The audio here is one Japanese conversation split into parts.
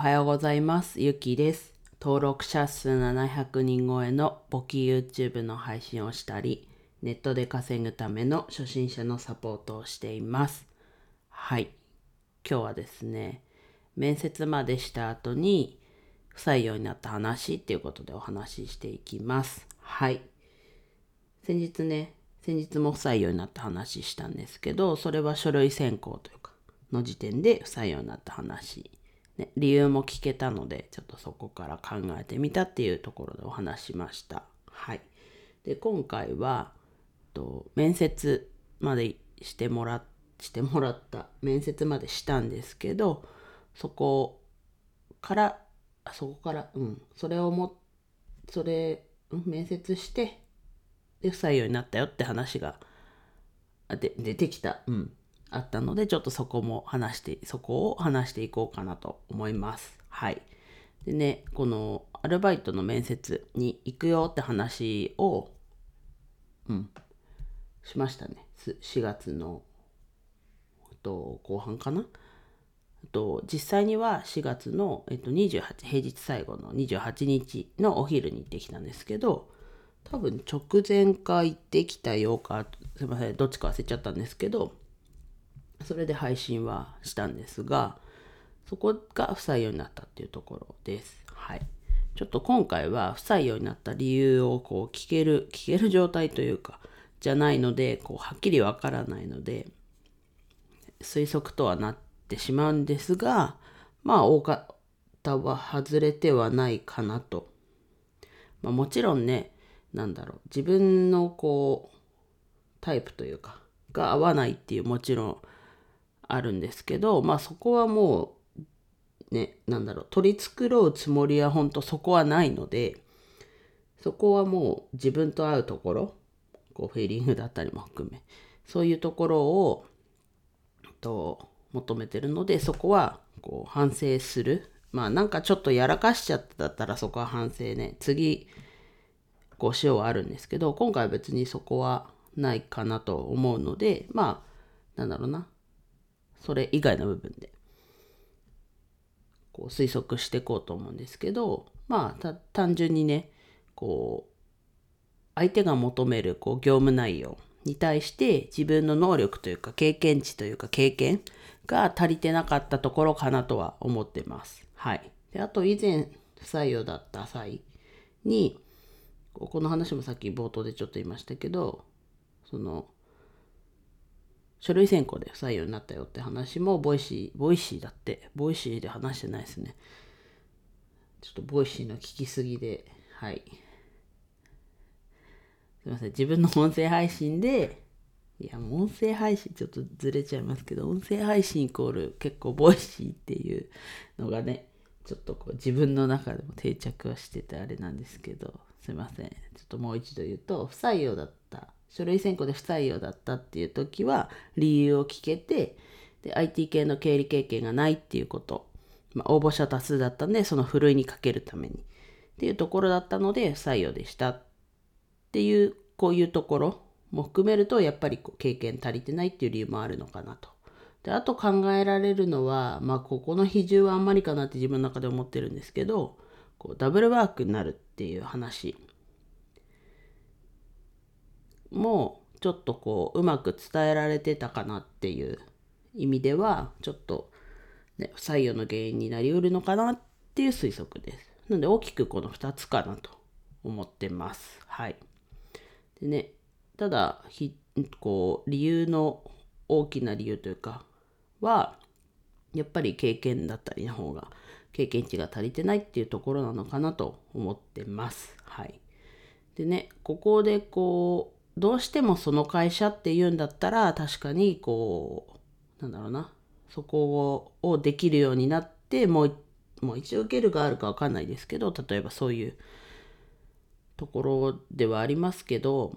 はようございます。ゆきです。登録者数700人超えの簿記 YouTube の配信をしたり、ネットで稼ぐための初心者のサポートをしています。はい。今日はですね、面接までした後に不採用になった話っていうことでお話ししていきます。はい。先日ね、先日も不採用になった話したんですけど、それは書類選考というか、の時点で不採用になった話。ね、理由も聞けたので、ちょっとそこから考えてみたっていうところでお話しました。はい。で、今回は、と面接までしてもらしてもらった、面接までしたんですけど、そこから、あそこから、うん、それをも、それ、うん面接して、で、不採用になったよって話がで出てきた、うん、あったので、ちょっとそこも話して、そこを話していこうかなと思います。はい。でね、このアルバイトの面接に行くよって話を、うん、しましたね。4月の、と、後半かな？と、実際には4月の、えっと、28平日最後の28日のお昼に行ってきたんですけど多分直前か行ってきたようかすいませんどっちか忘れちゃったんですけどそれで配信はしたんですがそこが不採用になったっていうところです。はい。ちょっと今回は不採用になった理由をこう聞ける聞ける状態というかじゃないのでこうはっきりわからないので推測とはなってしまうんですがまあ大方は外れてはないかなと、まあ、もちろんねなんだろう自分のこうタイプというかが合わないっていうもちろんあるんですけどまあそこはもうねなんだろう取り繕うつもりは本当そこはないのでそこはもう自分と合うところこうフィーリングだったりも含めそういうところをと求めてるのでそこはこう反省する。まあなんかちょっとやらかしちゃっただったらそこは反省ね。次こうしようはあるんですけど今回は別にそこはないかなと思うのでまあなんだろうな。それ以外の部分でこう推測していこうと思うんですけどまあ単純にねこう相手が求めるこう業務内容に対して自分の能力というか経験値というか経験が足りてなかったところかなとは思ってます。はい。であと以前不採用だった際にこの話もさっき冒頭でちょっと言いましたけどその書類選考で不採用になったよって話も Voicy Voicy だって。 Voicy で話してないですね。ちょっと Voicy の聞きすぎではい。すいません。自分の音声配信でいやもう音声配信ちょっとずれちゃいますけど音声配信イコール結構 Voicy っていうのがねちょっとこう自分の中でも定着はしててあれなんですけどすいません。ちょっともう一度言うと不採用だった書類選考で不採用だったっていう時は理由を聞けてで IT 系の経理経験がないっていうこと、まあ、応募者多数だったんでそのふるいにかけるためにっていうところだったので不採用でしたっていうこういうところも含めるとやっぱり経験足りてないっていう理由もあるのかなと。であと考えられるのはまあここの比重はあんまりかなって自分の中で思ってるんですけどこうダブルワークになるっていう話もちょっとこううまく伝えられてたかなっていう意味ではちょっと、ね、不採用の原因になりうるのかなっていう推測です。なので大きくこの2つかなと思ってます。はい。でねただひこう理由の大きな理由というかはやっぱり経験だったりの方が経験値が足りてないっていうところなのかなと思ってます。はい。でね、ここでこう、どうしてもその会社っていうんだったら、確かにこう、なんだろうな、そこをできるようになって、もう、もう一応受けるがあるかわかんないですけど、例えばそういうところではありますけど、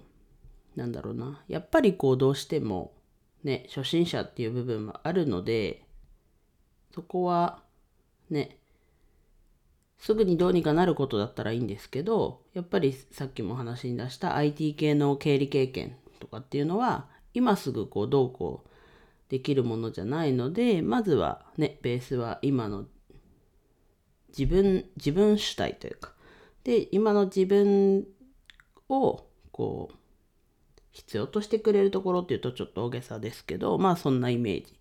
なんだろうな、やっぱりこうどうしてもね、初心者っていう部分もあるので、そこはね、すぐにどうにかなることだったらいいんですけど、やっぱりさっきも話に出した IT 系の経理経験とかっていうのは、今すぐこうどうこうできるものじゃないので、まずはね、ベースは今の自分自分主体というかで今の自分をこう必要としてくれるところっていうとちょっと大げさですけどまあそんなイメージ。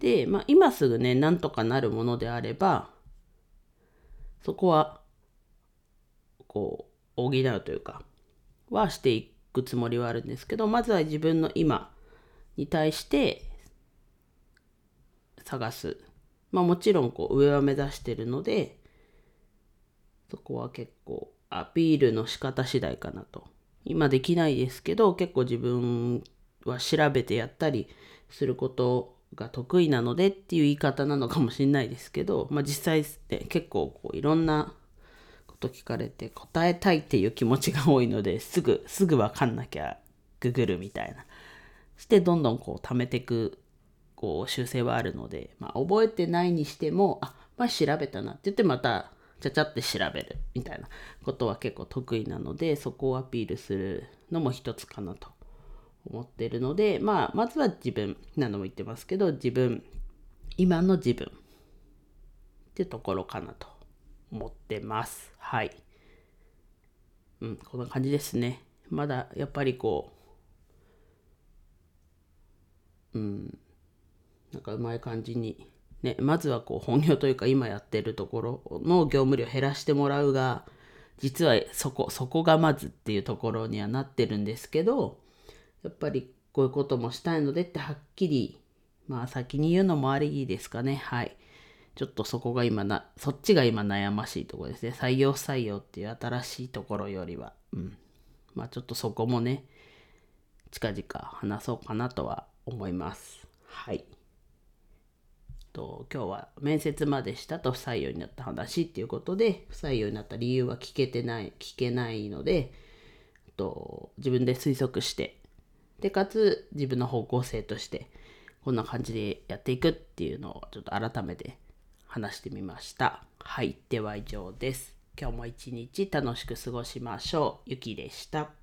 で、まあ、今すぐねなんとかなるものであればそこはこう補うというかはしていくつもりはあるんですけどまずは自分の今に対して探す。まあもちろんこう上は目指してるのでそこは結構アピールの仕方次第かなと。今できないですけど結構自分は調べてやったりすることが得意なのでっていう言い方なのかもしれないですけど、まあ、実際って結構こういろんなこと聞かれて答えたいっていう気持ちが多いのですぐすぐ分かんなきゃググるみたいな。してどんどんこう貯めてくこう修正はあるので、まあ、覚えてないにしてもあまあ調べたなって言ってまたちゃちゃって調べるみたいなことは結構得意なのでそこをアピールするのも一つかなと。思ってるのでまあまずは自分何度も言ってますけど自分今の自分ってところかなと思ってます。はい。うんこんな感じですね。まだやっぱりこううんなんかうまい感じにね、まずはこう本業というか今やってるところの業務量減らしてもらうが、実はそこ、そこがまずっていうところにはなってるんですけど、やっぱりこういうこともしたいのでってはっきり、まあ先に言うのもありですかね。はい。ちょっとそこが今な、そっちが今悩ましいところですね。採用不採用っていう新しいところよりは。うん。まあちょっとそこもね、近々話そうかなとは思います。はい。と今日は面接までしたと不採用になった話っていうことで不採用になった理由は聞けてない聞けないのでと自分で推測してでかつ自分の方向性としてこんな感じでやっていくっていうのをちょっと改めて話してみました。はいでは以上です。今日も一日楽しく過ごしましょう。ゆきでした。